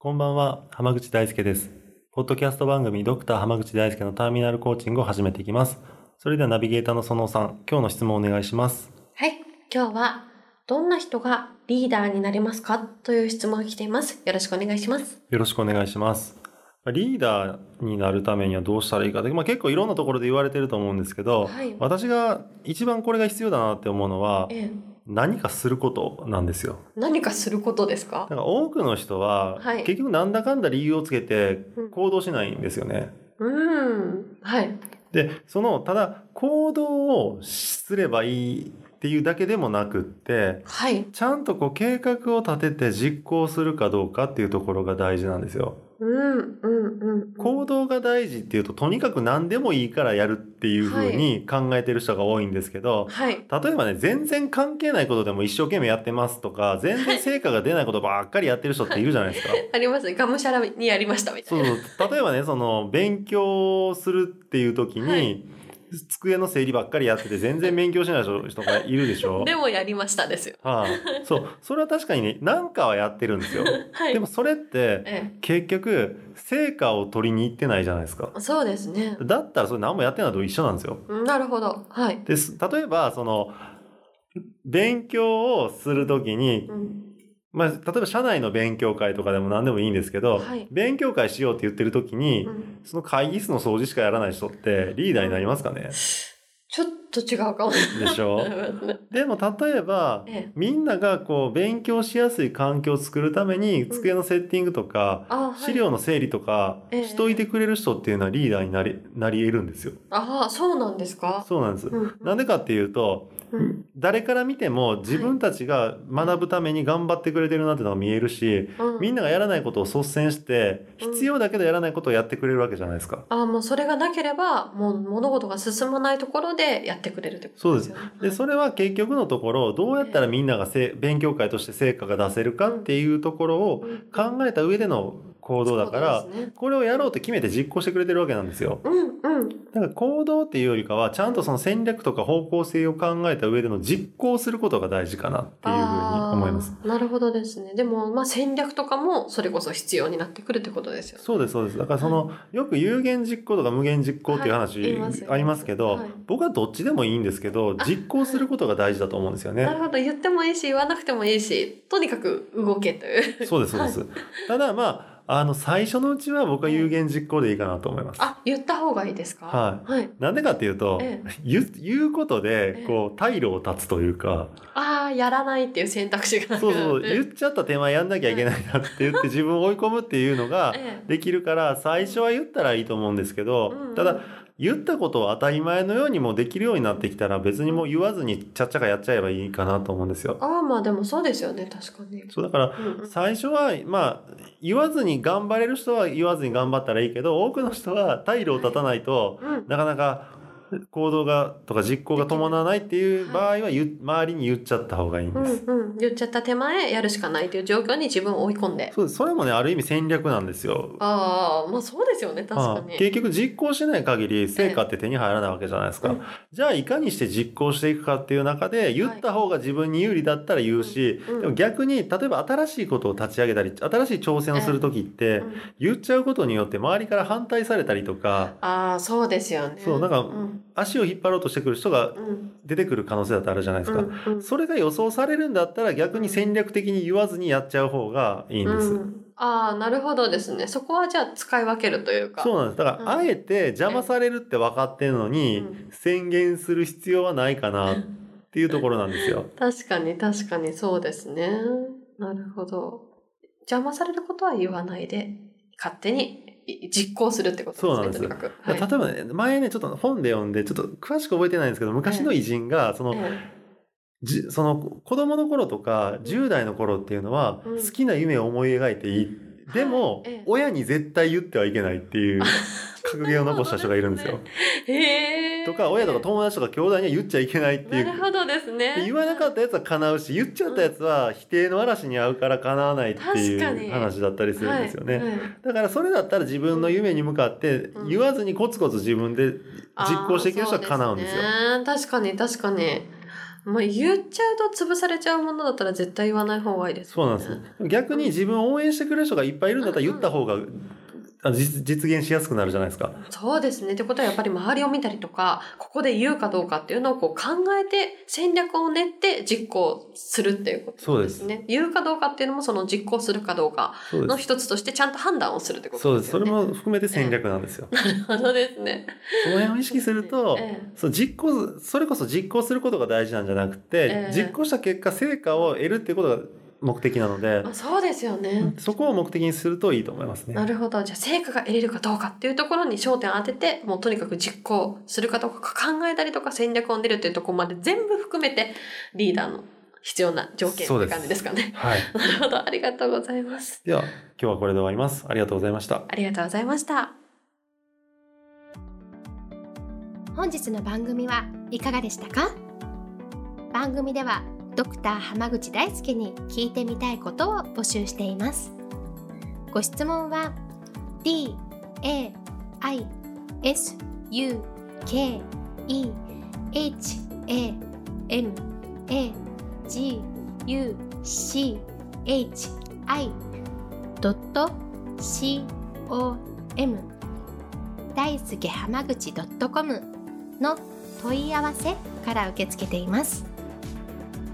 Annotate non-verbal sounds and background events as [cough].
こんばんは浜口大輔です。ポッドキャスト番組ドクター浜口大輔のターミナルコーチングを始めていきます。それではナビゲーターの園さん今日の質問をお願いします。はい今日はどんな人がリーダーになれますか？という質問が来ています。よろしくお願いします。よろしくお願いします。リーダーになるためにはどうしたらいいかで、まあ、結構いろんなところで言われてると思うんですけど、はい、私が一番これが必要だなって思うのは、ええ、何かすることなんですよ。何かすることですか？だから多くの人は、はい、結局なんだかんだ理由をつけて行動しないんですよね。うん、はい。で、その、ただ行動をすればいいっていうだけでもなくって、はい、ちゃんとこう計画を立てて実行するかどうかっていうところが大事なんですよ。うんうんうん、行動が大事っていうととにかく何でもいいからやるっていうふうに考えてる人が多いんですけど、はい、例えばね全然関係ないことでも一生懸命やってますとか全然成果が出ないことばっかりやってる人っているじゃないですか。[laughs] ありますね。がむしゃらにやりましたみたいな。そう例えばねその勉強するっていう時に、はい [laughs] 机の整理ばっかりやってて全然勉強しない [laughs] 人がいるでしょ？でもやりましたですよ。はあ、そう。それは確かにね、何かはやってるんですよ。[laughs] はい、でもそれって、結局、成果を取りに行ってないじゃないですか。そうですね。だったらそれ何もやってないのと一緒なんですよ。なるほど。はい。です。例えば、その、勉強をするときに、うんまあ、例えば社内の勉強会とかでも何でもいいんですけど、はい、勉強会しようって言ってる時に、うん、その会議室の掃除しかやらない人ってリーダーになりますかね？ちょっと違うかも。でしょ？[laughs] でも例えば、ええ、みんながこう勉強しやすい環境を作るために机のセッティングとか、うん資料の整理とかしといてくれる人っていうのはリーダーになりなり得るんですよ。ああそうなんですか？そうなんです。うん、なんでかっていうと誰から見ても自分たちが学ぶために頑張ってくれてるなってのが見えるし、うん、みんながやらないことを率先して必要だけどやらないことをやってくれるわけじゃないですか。ああもうそれがなければもう物事が進まないところでやってくれるってことですよね。そうです。でそれは結局のところどうやったらみんながせ勉強会として成果が出せるかっていうところを考えた上での行動だから、ね、これをやろうって決めて実行してくれてるわけなんですよ。うんうん。だから行動っていうよりかは、ちゃんとその戦略とか方向性を考えた上での実行することが大事かなっていうふうに思います。なるほどですね。でも、まあ戦略とかもそれこそ必要になってくるってことですよね。そうです、そうです。だからその、はい、よく有限実行とか無限実行っていう話、ありますけど、はい、僕はどっちでもいいんですけど、実行することが大事だと思うんですよね。なるほど。言ってもいいし、言わなくてもいいし、とにかく動けという。そうです、そうです。ただまあ、あの、最初のうちは僕は有言実行でいいかなと思います。あ、言った方がいいですか？はい。はい。なんでかっていうと、ええ、言言うことで、こう、退路を断つというか。ああ、やらないっていう選択肢がそうそう、言っちゃった手前やんなきゃいけないなって言って自分を追い込むっていうのが [laughs] できるから、最初は言ったらいいと思うんですけど、ただ、言ったことを当たり前のようにもできるようになってきたら別にもう言わずにちゃっちゃかやっちゃえばいいかなと思うんですよ。ああまあでもそうですよね。確かに。そうだから最初はまあ言わずに頑張れる人は言わずに頑張ったらいいけど多くの人は退路を立たないとなかなか行動がとか実行が伴わないっていう場合は、はい、周りに言っちゃった方がいいんです、うんうん。言っちゃった手前やるしかないという状況に自分を追い込んで。そう。それもね、ある意味戦略なんですよ。ああ、まあそうですよね、確かに。結局実行しない限り成果って手に入らないわけじゃないですか。じゃあいかにして実行していくかっていう中で、言った方が自分に有利だったら言うし、はい、でも逆に、例えば新しいことを立ち上げたり、新しい挑戦をするときって、言っちゃうことによって周りから反対されたりとか。ああ、そうですよね。そう、なんか、足を引っ張ろうとしてくる人が出てくる可能性だってあるじゃないですか、うんうん、それが予想されるんだったら逆に戦略的に言わずにやっちゃう方がいいんです、うん、ああなるほどですね。そこはじゃあ使い分けるというか。そうなんです。だから、あえて邪魔されるって分かってるのに、宣言する必要はないかなっていうところなんですよ。[laughs] 確かに確かに。そうですね。なるほど。邪魔されることは言わないで勝手に実行するってことですね。そうなんです。はい、例えばね、前ね、ちょっと本で読んで、ちょっと詳しく覚えてないんですけど、昔の偉人が、その、じその子供の頃とか10代の頃っていうのはうん好きな夢を思い描いていい。でもはいええ、親に絶対言ってはいけないっていう [laughs] 格言を残した人がいるんですよ。[laughs] へえ。とか、親とか友達とか兄弟には言っちゃいけないっていうなるほどですね。で言わなかったやつは叶うし言っちゃったやつは否定の嵐に遭うから叶わないっていう話だったりするんですよね。はいはいだからそれだったら自分の夢に向かってうん言わずにコツコツ自分で実行していける人は叶うんですよ。うですね確かに確かに。まあ言っちゃうと潰されちゃうものだったら絶対言わない方がいいですもそうなんです。逆に自分を応援してくれる人がいっぱいいるんだったら言った方があ実実現しやすくなるじゃないですか。そうですね。ってことはやっぱり周りを見たりとか、ここで言うかどうかっていうのをこう考えて戦略を練って実行するっていうことですね。言うかどうかっていうのもその実行するかどうかそうです。の一つとしてちゃんと判断をするってこそうです。それとですよね。も含めて戦略なんですよ。なるほどですね。その辺を意識すると、ええそう実行それこそ実行することが大事なんじゃなくて、ええ実行した結果成果を得るっていうことが目的なので、あそうですよね。そこを目的にするといいと思いますね。なるほど。じゃあ成果が得れるかどうかっていうところに焦点を当てて、もうとにかく実行するかどうか考えたりとか戦略を練るっていうところまで全部含めてリーダーの必要な条件ってそうです感じですかね。はい。[laughs] なるほど。ありがとうございます。では今日はこれで終わります。ありがとうございました。ありがとうございました。本日の番組はいかがでしたか？番組ではドクター濱口大輔に聞いてみたいことを募集しています。ご質問は d a i s u k e h a m a g u c h i c o m 大輔濱口 .com の問い合わせから受け付けています。